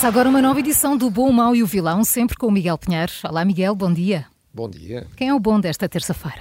Começa agora uma nova edição do Bom, o Mau e o Vilão, sempre com o Miguel Pinheiro. Olá, Miguel, bom dia. Bom dia. Quem é o bom desta terça-feira?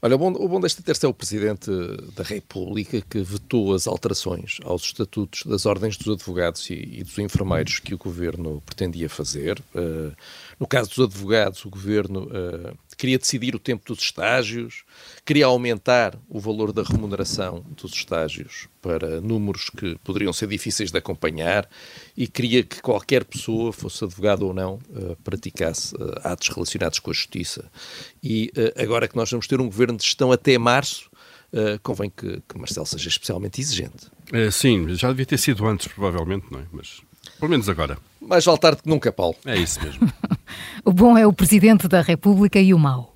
Olha, o bom, o bom desta terça é o Presidente da República que vetou as alterações aos estatutos das ordens dos advogados e, e dos enfermeiros que o Governo pretendia fazer. Uh, no caso dos advogados, o Governo uh, queria decidir o tempo dos estágios, queria aumentar o valor da remuneração dos estágios para números que poderiam ser difíceis de acompanhar e queria que qualquer pessoa, fosse advogado ou não, uh, praticasse uh, atos relacionados com a justiça. E uh, agora que nós vamos ter um governo de gestão até março, convém que, que Marcelo seja especialmente exigente. É, sim, já devia ter sido antes, provavelmente, não é? Mas pelo menos agora. Mais vale tarde que nunca, Paulo. É isso mesmo. o bom é o Presidente da República e o mau.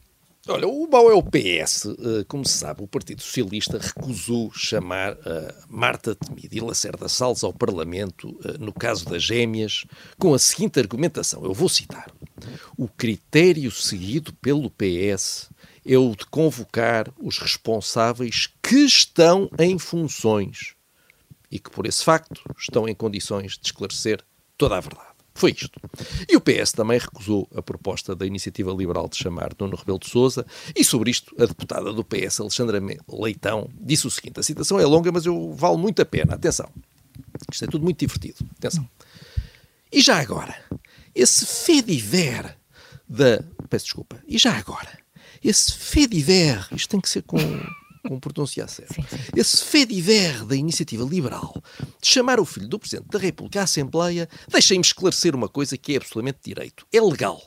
Olha, o mau é o PS. Eh, como se sabe, o Partido Socialista recusou chamar uh, Marta Temido e Lacerda Salles ao Parlamento, uh, no caso das gêmeas, com a seguinte argumentação. Eu vou citar. O critério seguido pelo PS é o de convocar os responsáveis que estão em funções e que, por esse facto, estão em condições de esclarecer toda a verdade. Foi isto. E o PS também recusou a proposta da Iniciativa Liberal de chamar Nuno Rebelo de Sousa e sobre isto a deputada do PS, Alexandra Leitão, disse o seguinte, a citação é longa, mas eu vale muito a pena, atenção. Isto é tudo muito divertido, atenção. E já agora, esse fediver da... Peço desculpa. E já agora, esse fediver, isto tem que ser com com pronúncia certa. Esse fediver da iniciativa liberal de chamar o filho do Presidente da República à Assembleia, deixem-me esclarecer uma coisa que é absolutamente direito. É legal.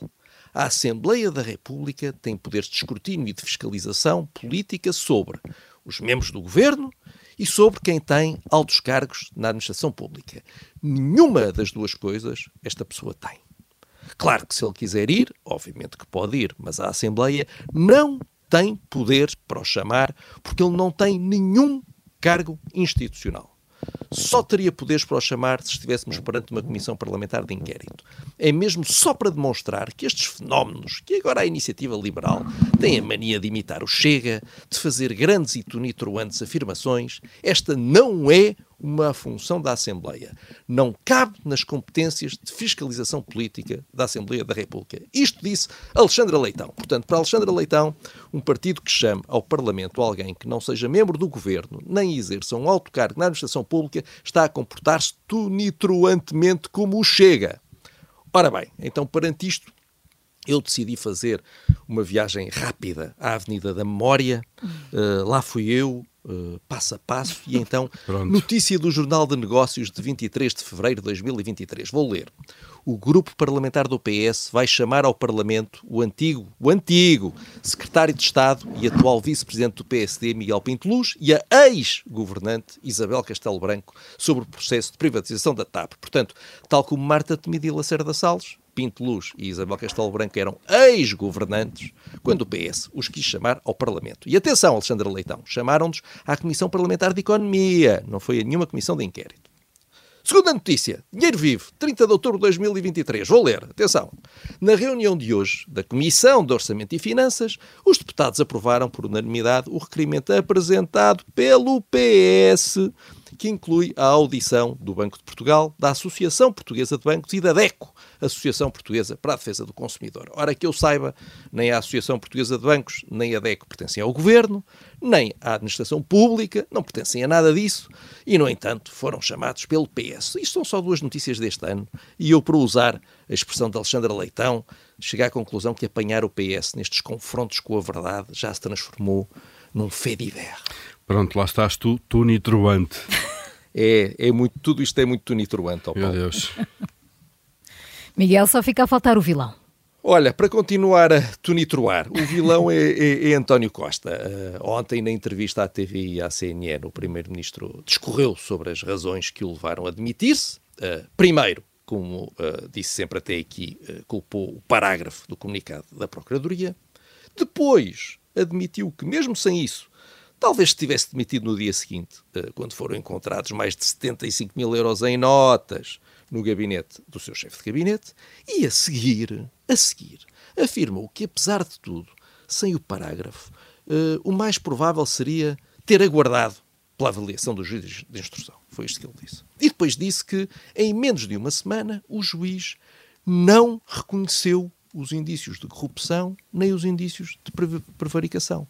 A Assembleia da República tem poderes de escrutínio e de fiscalização política sobre os membros do governo e sobre quem tem altos cargos na administração pública. Nenhuma das duas coisas esta pessoa tem. Claro que se ele quiser ir, obviamente que pode ir, mas a Assembleia não tem poderes para o chamar, porque ele não tem nenhum cargo institucional. Só teria poderes para o chamar se estivéssemos perante uma comissão parlamentar de inquérito. É mesmo só para demonstrar que estes fenómenos, que agora a iniciativa liberal tem a mania de imitar o Chega, de fazer grandes e tonitruantes afirmações, esta não é uma função da Assembleia. Não cabe nas competências de fiscalização política da Assembleia da República. Isto disse Alexandra Leitão. Portanto, para Alexandra Leitão, um partido que chame ao Parlamento alguém que não seja membro do governo, nem exerça um alto cargo na administração pública, está a comportar-se tonitruantemente como o Chega. Ora bem, então perante isto, eu decidi fazer uma viagem rápida à Avenida da Memória. Uh, lá fui eu, uh, passo a passo, e então, Pronto. notícia do Jornal de Negócios de 23 de fevereiro de 2023. Vou ler. O grupo parlamentar do PS vai chamar ao Parlamento o antigo, o antigo secretário de Estado e atual vice-presidente do PSD, Miguel Pinto Luz, e a ex-governante Isabel Castelo Branco sobre o processo de privatização da TAP. Portanto, tal como Marta Temido e Lacerda Salles, Pinto Luz e Isabel Castelo Branco eram ex-governantes quando o PS os quis chamar ao Parlamento. E atenção, Alexandre Leitão, chamaram-nos à Comissão Parlamentar de Economia, não foi a nenhuma comissão de inquérito. Segunda notícia, dinheiro vivo, 30 de outubro de 2023. Vou ler, atenção. Na reunião de hoje da Comissão de Orçamento e Finanças, os deputados aprovaram por unanimidade o requerimento apresentado pelo PS que inclui a audição do Banco de Portugal, da Associação Portuguesa de Bancos e da DECO, Associação Portuguesa para a Defesa do Consumidor. Ora, que eu saiba, nem a Associação Portuguesa de Bancos, nem a DECO pertencem ao Governo, nem à Administração Pública, não pertencem a nada disso, e, no entanto, foram chamados pelo PS. Isto são só duas notícias deste ano, e eu, para usar a expressão de Alexandre Leitão, cheguei à conclusão que apanhar o PS nestes confrontos com a verdade já se transformou num fediver. Pronto, lá estás tu, tu nitruante. É, é muito, tudo isto é muito tuniturante. Meu Deus. Miguel, só fica a faltar o vilão. Olha, para continuar a tonitroar, o vilão é, é, é António Costa. Uh, ontem, na entrevista à TV e à CNN, o Primeiro-Ministro discorreu sobre as razões que o levaram a demitir-se. Uh, primeiro, como uh, disse sempre até aqui, culpou o parágrafo do comunicado da Procuradoria. Depois, admitiu que, mesmo sem isso, talvez se tivesse demitido no dia seguinte, quando foram encontrados mais de 75 mil euros em notas no gabinete do seu chefe de gabinete e a seguir, a seguir, afirmou que apesar de tudo, sem o parágrafo, uh, o mais provável seria ter aguardado pela avaliação do juiz de instrução. Foi isto que ele disse. E depois disse que, em menos de uma semana, o juiz não reconheceu os indícios de corrupção nem os indícios de prevaricação.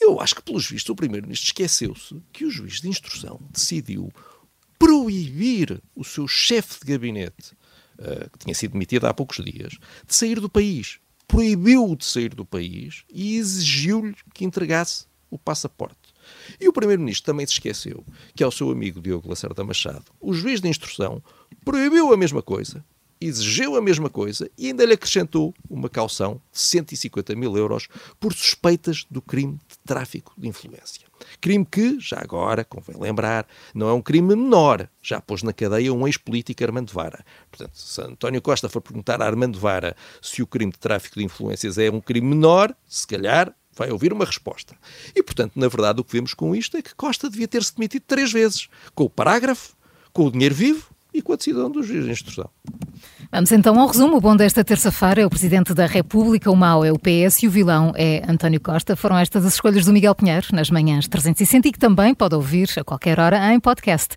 Eu acho que, pelos vistos, o Primeiro-Ministro esqueceu-se que o juiz de instrução decidiu proibir o seu chefe de gabinete, uh, que tinha sido demitido há poucos dias, de sair do país. Proibiu-o de sair do país e exigiu-lhe que entregasse o passaporte. E o Primeiro-Ministro também se esqueceu que, ao seu amigo Diogo Lacerda Machado, o juiz de instrução proibiu a mesma coisa exigiu a mesma coisa e ainda lhe acrescentou uma caução de 150 mil euros por suspeitas do crime de tráfico de influência. Crime que, já agora, convém lembrar, não é um crime menor. Já pôs na cadeia um ex-político Armando Vara. Portanto, se António Costa for perguntar a Armando Vara se o crime de tráfico de influências é um crime menor, se calhar vai ouvir uma resposta. E, portanto, na verdade, o que vemos com isto é que Costa devia ter-se demitido três vezes. Com o parágrafo, com o dinheiro vivo e com a decisão do juiz de instrução. Vamos então ao resumo. O bom desta terça-feira é o Presidente da República, o mau é o PS e o vilão é António Costa. Foram estas as escolhas do Miguel Pinheiro nas manhãs 360 e que também pode ouvir a qualquer hora em podcast.